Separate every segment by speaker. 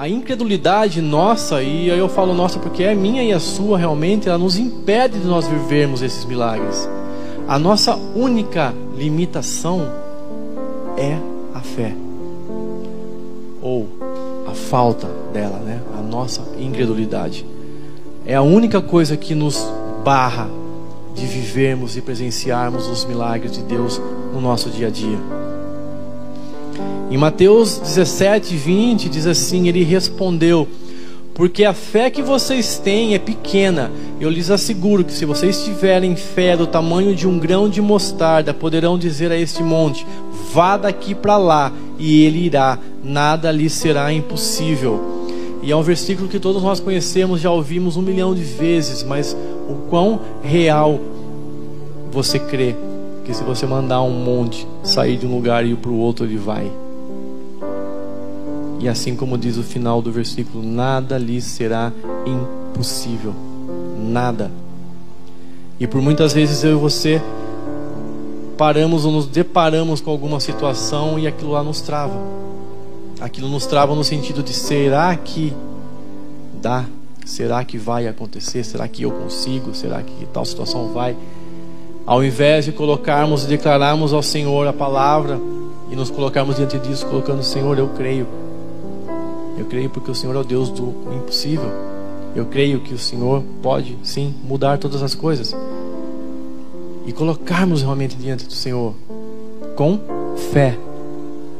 Speaker 1: a incredulidade nossa, e eu falo nossa porque é minha e a sua realmente, ela nos impede de nós vivermos esses milagres. A nossa única limitação é a fé. Ou a falta dela, né? A nossa incredulidade. É a única coisa que nos barra de vivermos e presenciarmos os milagres de Deus no nosso dia a dia. Em Mateus 17, 20, diz assim: Ele respondeu: Porque a fé que vocês têm é pequena. Eu lhes asseguro que se vocês tiverem fé do tamanho de um grão de mostarda, poderão dizer a este monte: Vá daqui para lá, e ele irá, nada lhe será impossível. E é um versículo que todos nós conhecemos, já ouvimos um milhão de vezes, mas o quão real você crê que se você mandar um monte sair de um lugar e ir para o outro, ele vai. E assim como diz o final do versículo, nada lhe será impossível. Nada. E por muitas vezes eu e você paramos ou nos deparamos com alguma situação e aquilo lá nos trava. Aquilo nos trava no sentido de será que dá? Será que vai acontecer? Será que eu consigo? Será que tal situação vai? Ao invés de colocarmos e declararmos ao Senhor a palavra e nos colocarmos diante disso, colocando: Senhor, eu creio. Eu creio porque o Senhor é o Deus do impossível. Eu creio que o Senhor pode sim mudar todas as coisas. E colocarmos realmente diante do Senhor com fé.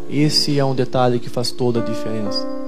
Speaker 1: Esse é um detalhe que faz toda a diferença.